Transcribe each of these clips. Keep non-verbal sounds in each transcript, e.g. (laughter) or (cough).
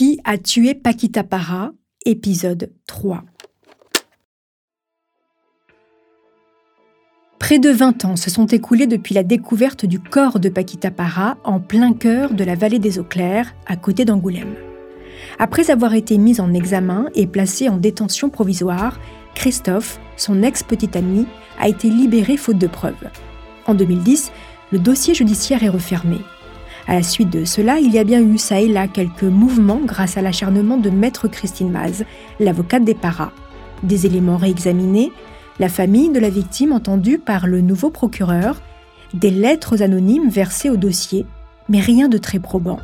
Qui a tué Paquita Para Épisode 3. Près de 20 ans se sont écoulés depuis la découverte du corps de Paquita Para en plein cœur de la vallée des Eaux Claires, à côté d'Angoulême. Après avoir été mis en examen et placé en détention provisoire, Christophe, son ex-petit ami, a été libéré faute de preuves. En 2010, le dossier judiciaire est refermé. À la suite de cela, il y a bien eu ça et là quelques mouvements grâce à l'acharnement de maître Christine Maz, l'avocate des paras. Des éléments réexaminés, la famille de la victime entendue par le nouveau procureur, des lettres anonymes versées au dossier, mais rien de très probant.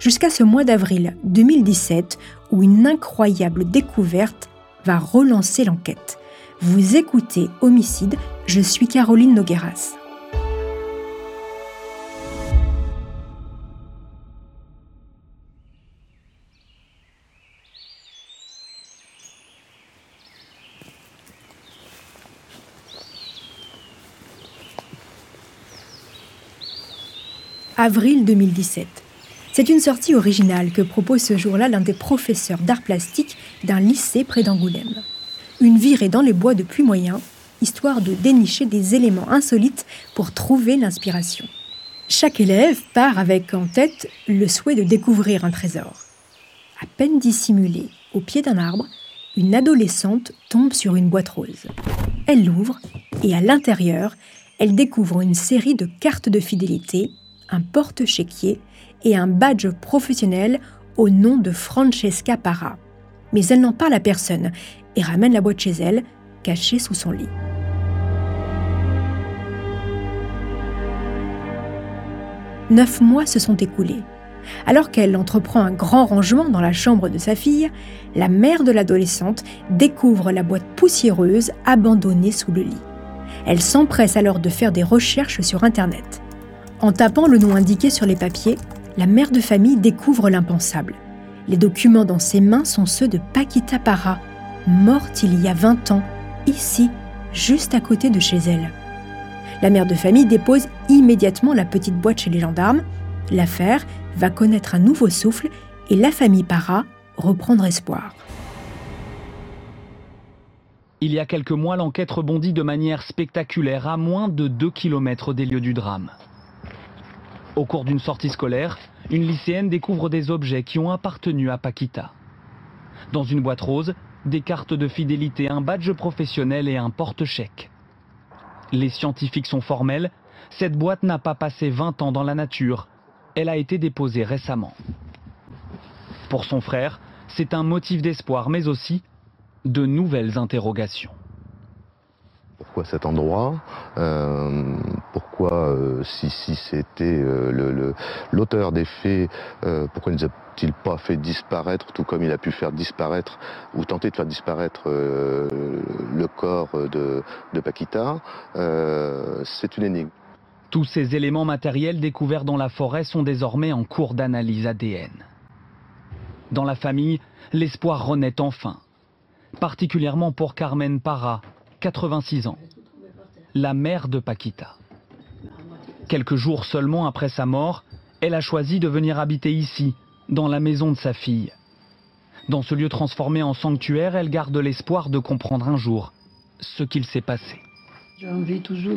Jusqu'à ce mois d'avril 2017 où une incroyable découverte va relancer l'enquête. Vous écoutez Homicide, je suis Caroline Nogueras. Avril 2017. C'est une sortie originale que propose ce jour-là l'un des professeurs d'art plastique d'un lycée près d'Angoulême. Une virée dans les bois de pluie moyen, histoire de dénicher des éléments insolites pour trouver l'inspiration. Chaque élève part avec en tête le souhait de découvrir un trésor. À peine dissimulée au pied d'un arbre, une adolescente tombe sur une boîte rose. Elle l'ouvre et à l'intérieur, elle découvre une série de cartes de fidélité un porte-chéquier et un badge professionnel au nom de Francesca Para. Mais elle n'en parle à personne et ramène la boîte chez elle, cachée sous son lit. Neuf mois se sont écoulés. Alors qu'elle entreprend un grand rangement dans la chambre de sa fille, la mère de l'adolescente découvre la boîte poussiéreuse abandonnée sous le lit. Elle s'empresse alors de faire des recherches sur Internet. En tapant le nom indiqué sur les papiers, la mère de famille découvre l'impensable. Les documents dans ses mains sont ceux de Paquita Para, morte il y a 20 ans, ici, juste à côté de chez elle. La mère de famille dépose immédiatement la petite boîte chez les gendarmes. L'affaire va connaître un nouveau souffle et la famille Para reprendre espoir. Il y a quelques mois, l'enquête rebondit de manière spectaculaire à moins de 2 km des lieux du drame. Au cours d'une sortie scolaire, une lycéenne découvre des objets qui ont appartenu à Paquita. Dans une boîte rose, des cartes de fidélité, un badge professionnel et un porte-chèque. Les scientifiques sont formels, cette boîte n'a pas passé 20 ans dans la nature, elle a été déposée récemment. Pour son frère, c'est un motif d'espoir, mais aussi de nouvelles interrogations pourquoi cet endroit? Euh, Pourquoi, euh, si, c'était euh, l'auteur des faits, pourquoi ne a-t-il pas fait disparaître, tout comme il a pu faire disparaître ou tenter de faire disparaître le corps de, de Paquita? C'est une énigme. Tous ces éléments matériels découverts dans la forêt sont désormais en cours d'analyse ADN. Dans la famille, l'espoir renaît enfin, particulièrement pour Carmen Parra, 86 ans, la mère de Paquita. Quelques jours seulement après sa mort, elle a choisi de venir habiter ici, dans la maison de sa fille. Dans ce lieu transformé en sanctuaire, elle garde l'espoir de comprendre un jour ce qu'il s'est passé. J'ai envie toujours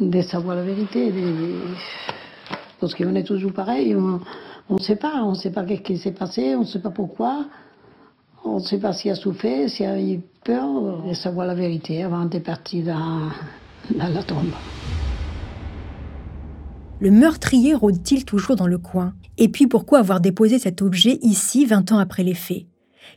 de, savoir la vérité. Parce qu'on est toujours pareil, on ne sait pas, on ne sait pas ce qui s'est passé, on ne sait pas pourquoi. On ne sait pas s'il a souffert, s'il a eu peur de savoir la vérité avant de partir dans, dans la tombe. Le meurtrier rôde-t-il toujours dans le coin? Et puis pourquoi avoir déposé cet objet ici 20 ans après les faits?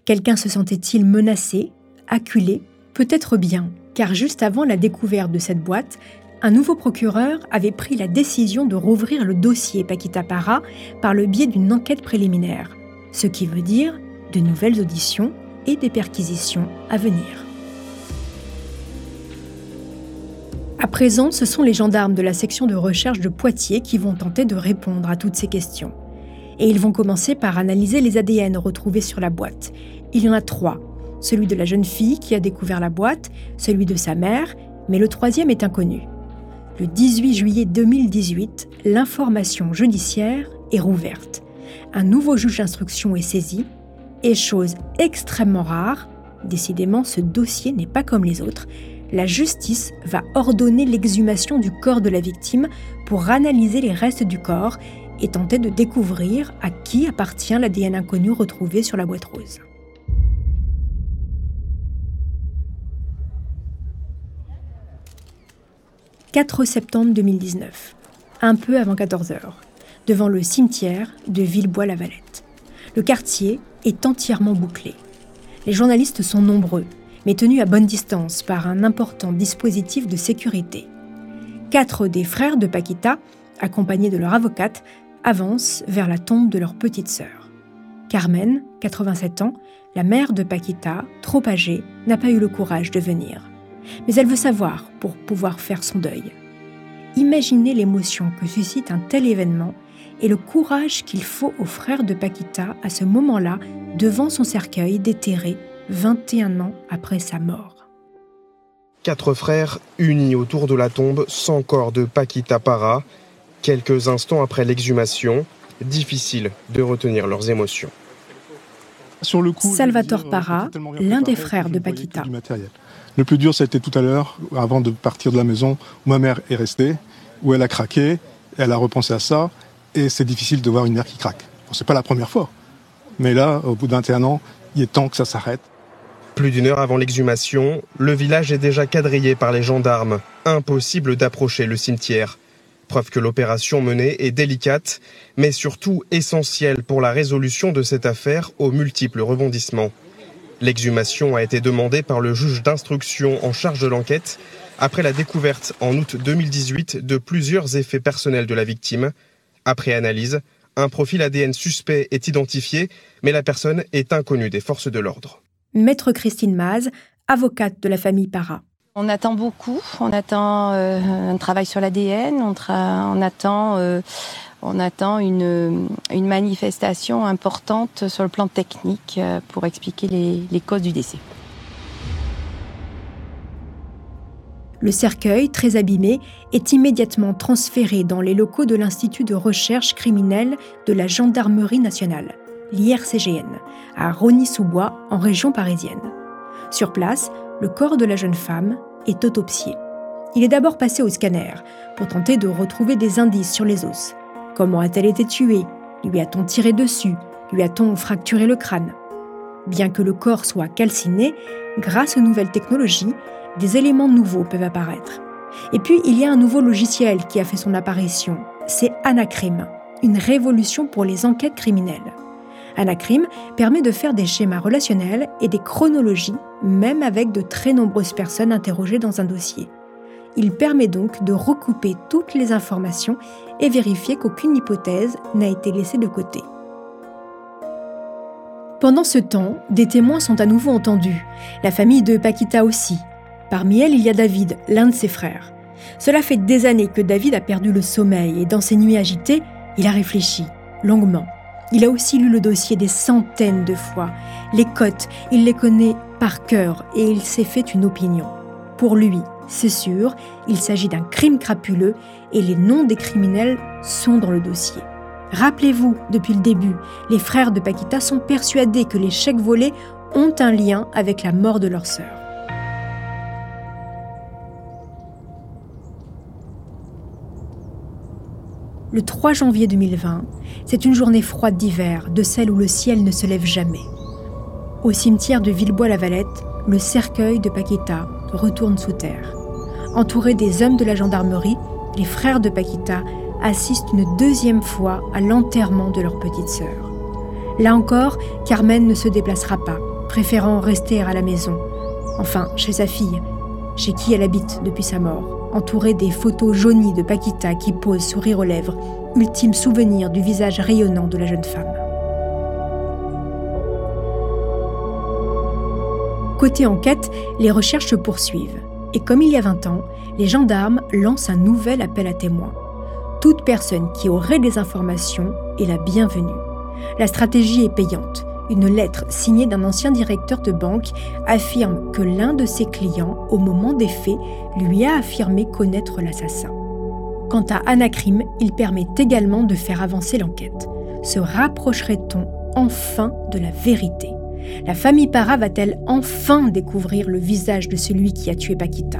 Quelqu'un se sentait-il menacé, acculé? Peut-être bien, car juste avant la découverte de cette boîte, un nouveau procureur avait pris la décision de rouvrir le dossier Paquita Para par le biais d'une enquête préliminaire. Ce qui veut dire de nouvelles auditions et des perquisitions à venir. À présent, ce sont les gendarmes de la section de recherche de Poitiers qui vont tenter de répondre à toutes ces questions. Et ils vont commencer par analyser les ADN retrouvés sur la boîte. Il y en a trois. Celui de la jeune fille qui a découvert la boîte, celui de sa mère, mais le troisième est inconnu. Le 18 juillet 2018, l'information judiciaire est rouverte. un nouveau juge d'instruction est saisi, et chose extrêmement rare, décidément ce dossier n'est pas comme les autres, la justice va ordonner l'exhumation du corps de la victime pour analyser les restes du corps et tenter de découvrir à qui appartient l'ADN inconnu retrouvé sur la boîte rose. 4 septembre 2019, un peu avant 14 h devant le cimetière de Villebois-la-Valette. Le quartier est entièrement bouclé. Les journalistes sont nombreux, mais tenus à bonne distance par un important dispositif de sécurité. Quatre des frères de Paquita, accompagnés de leur avocate, avancent vers la tombe de leur petite sœur. Carmen, 87 ans, la mère de Paquita, trop âgée, n'a pas eu le courage de venir mais elle veut savoir pour pouvoir faire son deuil. Imaginez l'émotion que suscite un tel événement et le courage qu'il faut aux frères de Paquita à ce moment-là devant son cercueil déterré 21 ans après sa mort. Quatre frères unis autour de la tombe sans corps de Paquita Para, quelques instants après l'exhumation, difficile de retenir leurs émotions. Sur le coup, Salvatore Para, l'un des frères de Paquita. Le plus dur, ça a été tout à l'heure, avant de partir de la maison, où ma mère est restée, où elle a craqué, elle a repensé à ça, et c'est difficile de voir une mère qui craque. Bon, c'est pas la première fois. Mais là, au bout de 21 ans, il est temps que ça s'arrête. Plus d'une heure avant l'exhumation, le village est déjà quadrillé par les gendarmes. Impossible d'approcher le cimetière. Preuve que l'opération menée est délicate, mais surtout essentielle pour la résolution de cette affaire aux multiples rebondissements. L'exhumation a été demandée par le juge d'instruction en charge de l'enquête après la découverte en août 2018 de plusieurs effets personnels de la victime. Après analyse, un profil ADN suspect est identifié, mais la personne est inconnue des forces de l'ordre. Maître Christine Maz, avocate de la famille Para. On attend beaucoup, on attend euh, un travail sur l'ADN, on, attend euh, on attend une, manifestation importante sur le plan technique euh, pour expliquer les, causes du décès. Le cercueil, très abîmé, est immédiatement transféré dans les locaux de l'Institut de recherche criminelle de la Gendarmerie nationale, l'IRCGN, à Rony-sous-Bois, en région parisienne. Sur place, le corps de la jeune femme est autopsié. Il est d'abord passé au scanner pour tenter de retrouver des indices sur les os. Comment a-t-elle été tuée? Lui a-t-on tiré dessus? Lui a-t-on fracturé le crâne? Bien que le corps soit calciné, grâce aux nouvelles technologies, des éléments nouveaux peuvent apparaître. Et puis, il y a un nouveau logiciel qui a fait son apparition. C'est Anacrim, une révolution pour les enquêtes criminelles. Anacrim permet de faire des schémas relationnels et des chronologies, même avec de très nombreuses personnes interrogées dans un dossier. Il permet donc de recouper toutes les informations et vérifier qu'aucune hypothèse n'a été laissée de côté. Pendant ce temps, des témoins sont à nouveau entendus, la famille de Paquita aussi. Parmi elles, il y a David, l'un de ses frères. Cela fait des années que David a perdu le sommeil et dans ses nuits agitées, il a réfléchi, longuement. Il a aussi lu le dossier des centaines de fois. Les cotes, il les connaît par cœur et il s'est fait une opinion. Pour lui, c'est sûr, il s'agit d'un crime crapuleux et les noms des criminels sont dans le dossier. Rappelez-vous, depuis le début, les frères de Paquita sont persuadés que les chèques volés ont un lien avec la mort de leur sœur. Le 3 janvier 2020, c'est une journée froide d'hiver, de celle où le ciel ne se lève jamais. Au cimetière de Villebois-la-Valette, le cercueil de Paquita retourne sous terre. Entourés des hommes de la gendarmerie, les frères de Paquita assistent une deuxième fois à l'enterrement de leur petite sœur. Là encore, Carmen ne se déplacera pas, préférant rester à la maison, enfin chez sa fille, chez qui elle habite depuis sa mort, entourée des photos jaunies de Paquita qui posent sourire aux lèvres, ultime souvenir du visage rayonnant de la jeune femme. Côté enquête, les recherches se poursuivent. Et comme il y a 20 ans, les gendarmes lancent un nouvel appel à témoins. Toute personne qui aurait des informations est la bienvenue. La stratégie est payante. Une lettre signée d'un ancien directeur de banque affirme que l'un de ses clients, au moment des faits, lui a affirmé connaître l'assassin. Quant à Anacrim, il permet également de faire avancer l'enquête. se rapprocherait-on enfin de la vérité? La famille Para va-t-elle enfin découvrir le visage de celui qui a tué Paquita?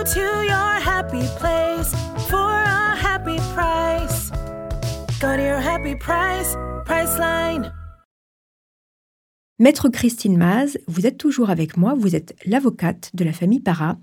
Go to your happy place for a happy price. Go to your happy price, Priceline. Maître Christine Maz, vous êtes toujours avec moi, vous êtes l'avocate de la famille Para.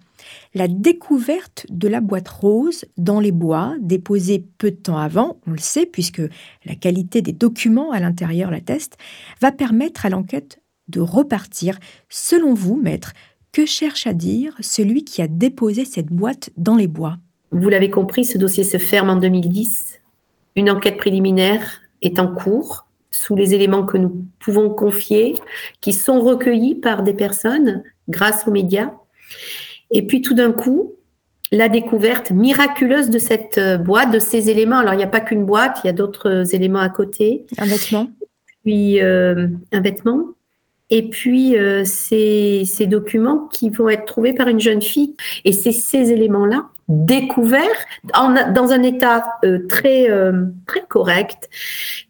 La découverte de la boîte rose dans les bois, déposée peu de temps avant, on le sait puisque la qualité des documents à l'intérieur l'atteste, va permettre à l'enquête de repartir. Selon vous, maître, que cherche à dire celui qui a déposé cette boîte dans les bois? Vous l'avez compris, ce dossier se ferme en 2010. Une enquête préliminaire est en cours sous les éléments que nous pouvons confier, qui sont recueillis par des personnes grâce aux médias. Et puis tout d'un coup, la découverte miraculeuse de cette euh, boîte, de ces éléments. Alors il n'y a pas qu'une boîte, il y a d'autres éléments à côté. Un vêtement? Puis euh, un vêtement. Et puis euh, ces, documents qui vont être trouvés par une jeune fille. Et c'est ces éléments-là découverts en, dans un état euh, très euh, très correct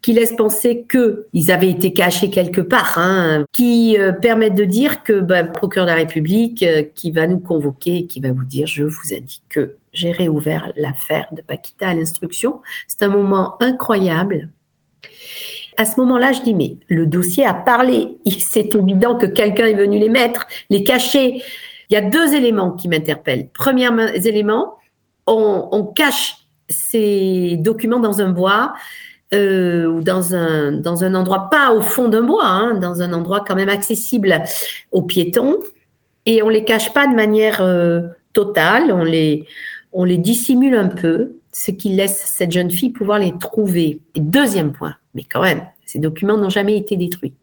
qui laisse penser que ils avaient été cachés quelque part, hein, qui permettent de dire que ben, procureur de la République qui va nous convoquer, qui va vous dire je vous indique que j'ai réouvert l'affaire de Paquita à l'instruction. C'est un moment incroyable à ce moment-là, je dis, mais le dossier a parlé. C'est évident que quelqu'un est venu les mettre, les cacher. Il y a deux éléments qui m'interpellent. Premier élément, on, cache ces documents dans un bois euh, ou dans un, endroit, pas au fond d'un bois, hein, dans un endroit quand même accessible aux piétons. Et on les cache pas de manière euh, totale, on les, on les dissimule un peu, ce qui laisse cette jeune fille pouvoir les trouver. Et deuxième point, mais quand même, ces documents n'ont jamais été détruits.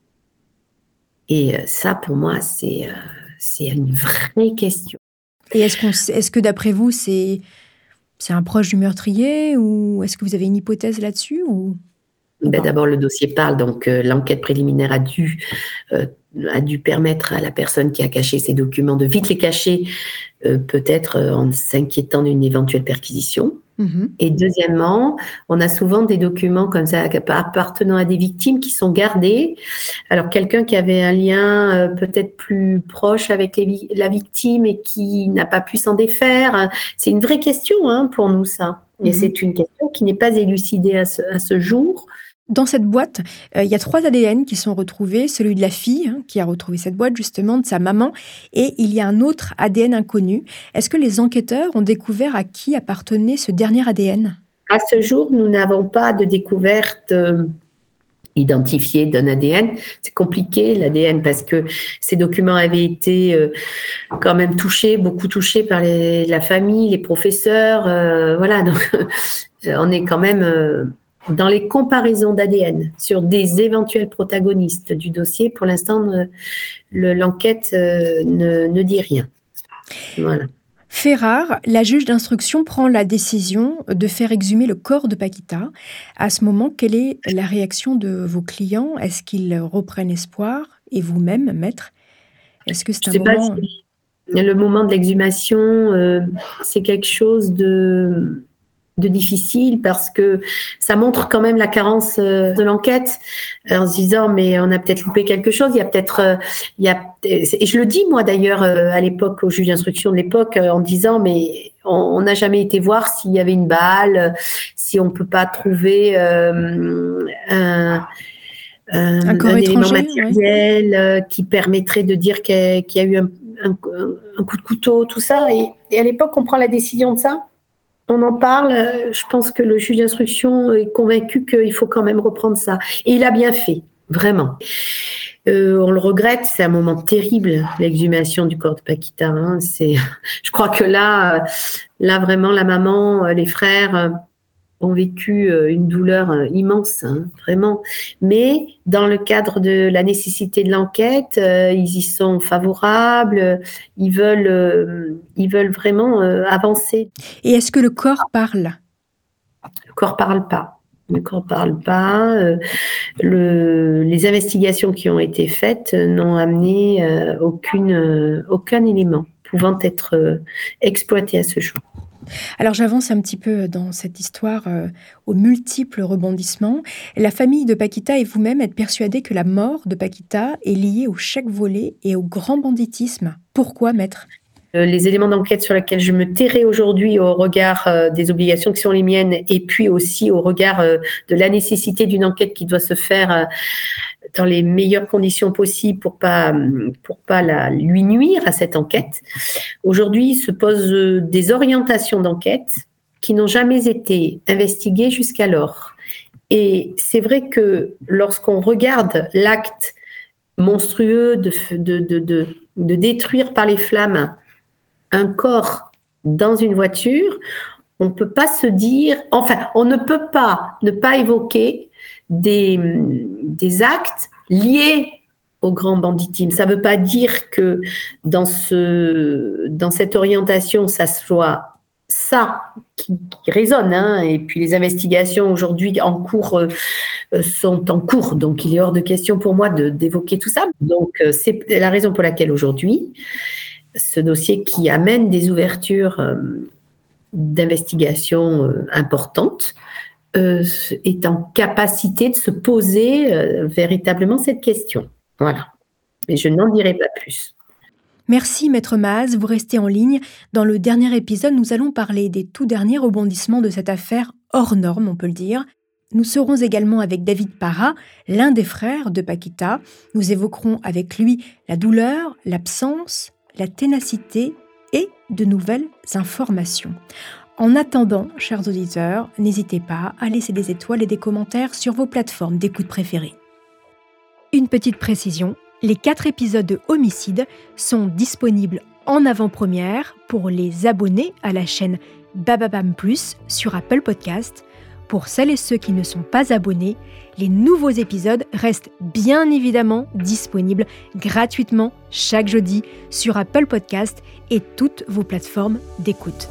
Et euh, ça, pour moi, c'est euh, une vraie question. Et est-ce est que d'après vous, c'est c'est un proche du meurtrier ou est-ce que vous avez une hypothèse là-dessus ou ben, D'abord, le dossier parle, donc euh, l'enquête préliminaire a dû, a dû permettre à la personne qui a caché ces documents de vite les cacher, peut-être en s'inquiétant d'une éventuelle perquisition. Mhm. Et deuxièmement, on a souvent des documents comme ça appartenant à des victimes qui sont gardés. Alors quelqu'un qui avait un lien euh, peut-être plus proche avec la victime et qui n'a pas pu s'en défaire, c'est une vraie question hein, pour nous ça. Et mhm. c'est une question qui n'est pas élucidée à ce jour. Dans cette boîte, euh, il y a trois ADN qui sont retrouvés, celui de la fille hein, qui a retrouvé cette boîte justement, de sa maman, et il y a un autre ADN inconnu. Est-ce que les enquêteurs ont découvert à qui appartenait ce dernier ADN À ce jour, nous n'avons pas de découverte euh, identifiée d'un ADN. C'est compliqué l'ADN parce que ces documents avaient été euh, quand même touchés, beaucoup touchés par la famille, les professeurs. voilà, donc (laughs) on est quand même dans les comparaisons d'ADN sur des éventuels protagonistes du dossier, pour l'instant, l'enquête euh, ne, dit rien. Voilà. Fait rare, la juge d'instruction prend la décision de faire exhumer le corps de Paquita. À ce moment, quelle est la réaction de vos clients? Est-ce qu'ils reprennent espoir? Et vous-même, maître Est-ce que c'est un moment... le moment de l'exhumation, euh, c'est quelque chose de de difficile parce que ça montre quand même la carence euh, de l'enquête euh, en se disant mais on a peut-être loupé quelque chose il y a peut-être euh, il y a et je le dis moi d'ailleurs à l'époque au juge d'instruction de l'époque en disant mais on n'a jamais été voir s'il y avait une balle si on peut pas trouver un un, élément matériel qui permettrait de dire qu'il y a eu un, un, coup de couteau tout ça. Et, et à l'époque on prend la décision de ça on en parle. Je pense que le juge d'instruction est convaincu qu'il faut quand même reprendre ça. Et il a bien fait, vraiment. Euh, on le regrette, c'est un moment terrible, l'exhumation du corps de Paquita. Hein. c'est, (laughs) je crois que là, là vraiment, la maman, les frères, ont vécu euh, une douleur euh, immense, hein, vraiment. Mais dans le cadre de la nécessité de l'enquête, euh, ils y sont favorables, ils veulent, ils veulent vraiment avancer. Et est-ce que le corps parle? Le corps parle pas. Le corps parle pas. le, les investigations qui ont été faites n'ont amené aucune, aucun élément pouvant être exploité à ce jour. Alors j'avance un petit peu dans cette histoire euh, aux multiples rebondissements. La famille de Paquita et vous-même êtes persuadés que la mort de Paquita est liée au chèque volé et au grand banditisme. Pourquoi, maître? Les éléments d'enquête sur lesquels je me tairai aujourd'hui au regard euh, des obligations qui sont les miennes et puis aussi au regard de la nécessité d'une enquête qui doit se faire dans les meilleures conditions possibles pour pas pour pas lui nuire à cette enquête. Aujourd'hui, se posent euh, des orientations d'enquête qui n'ont jamais été investiguées jusqu'alors. Et c'est vrai que lorsqu'on regarde l'acte monstrueux de, de, de, de, détruire par les flammes un corps dans une voiture, on ne peut pas se dire, enfin, on ne peut pas ne pas évoquer des, des actes liés au grand banditisme. Ça ne veut pas dire que dans, ce, dans cette orientation, ça soit ça qui, résonne. Hein. Et puis les investigations aujourd'hui en cours euh, sont en cours, donc il est hors de question pour moi d'évoquer tout ça. Donc euh, c'est la raison pour laquelle aujourd'hui, ce dossier qui amène des ouvertures euh, d'investigation importantes, euh, est en capacité de se poser euh, véritablement cette question. Voilà. Mais je n'en dirai pas plus. Merci Maître Maz, vous restez en ligne. Dans le dernier épisode, nous allons parler des tout derniers rebondissements de cette affaire hors norme, on peut le dire. Nous serons également avec David Parra, l'un des frères de Paquita. Nous évoquerons avec lui la douleur, l'absence, la ténacité et de nouvelles informations. En attendant, chers auditeurs, n'hésitez pas à laisser des étoiles et des commentaires sur vos plateformes d'écoute préférées. Une petite précision, les quatre épisodes de Homicide sont disponibles en avant-première pour les abonnés à la chaîne Bababam Plus sur Apple Podcast. Pour celles et ceux qui ne sont pas abonnés, les nouveaux épisodes restent bien évidemment disponibles gratuitement chaque jeudi sur Apple Podcast et toutes vos plateformes d'écoute.